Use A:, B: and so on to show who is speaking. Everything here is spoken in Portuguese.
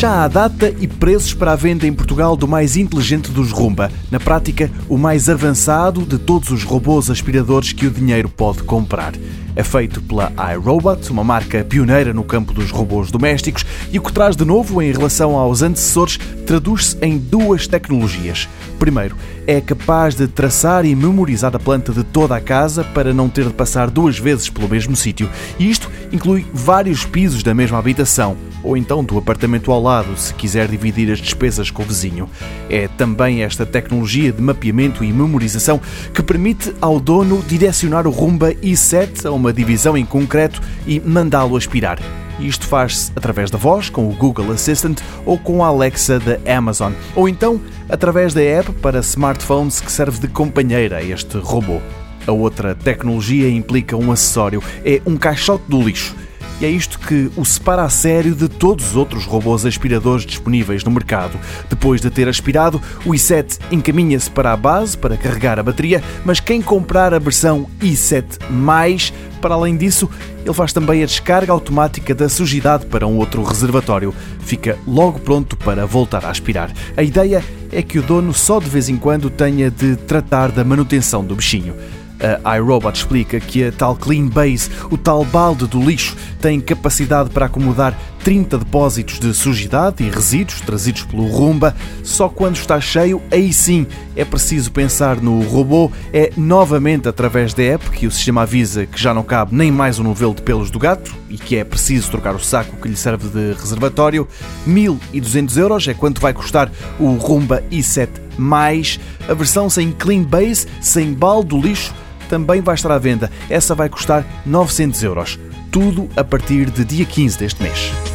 A: Já há data e preços para a venda em Portugal do mais inteligente dos Rumba. Na prática, o mais avançado de todos os robôs aspiradores que o dinheiro pode comprar. É feito pela iRobot, uma marca pioneira no campo dos robôs domésticos, e o que traz de novo em relação aos antecessores traduz-se em duas tecnologias. Primeiro, é capaz de traçar e memorizar a planta de toda a casa para não ter de passar duas vezes pelo mesmo sítio. E isto inclui vários pisos da mesma habitação, ou então do apartamento ao lado, se quiser dividir as despesas com o vizinho. É também esta tecnologia de mapeamento e memorização que permite ao dono direcionar o Rumba i7 a uma divisão em concreto e mandá-lo aspirar. Isto faz-se através da voz, com o Google Assistant ou com a Alexa da Amazon, ou então através da app para smartphones que serve de companheira a este robô. A outra tecnologia implica um acessório, é um caixote do lixo e é isto que o separa a sério de todos os outros robôs aspiradores disponíveis no mercado. Depois de ter aspirado, o i7 encaminha-se para a base para carregar a bateria, mas quem comprar a versão i7, para além disso, ele faz também a descarga automática da sujidade para um outro reservatório. Fica logo pronto para voltar a aspirar. A ideia é que o dono só de vez em quando tenha de tratar da manutenção do bichinho. A iRobot explica que a tal Clean Base, o tal balde do lixo, tem capacidade para acomodar 30 depósitos de sujidade e resíduos trazidos pelo Rumba. Só quando está cheio, aí sim é preciso pensar no robô. É novamente através da app que o sistema avisa que já não cabe nem mais um novelo de pelos do gato e que é preciso trocar o saco que lhe serve de reservatório. 1200 euros é quanto vai custar o Rumba i7 mais a versão sem Clean Base, sem balde do lixo também vai estar à venda. Essa vai custar 900 euros. Tudo a partir de dia 15 deste mês.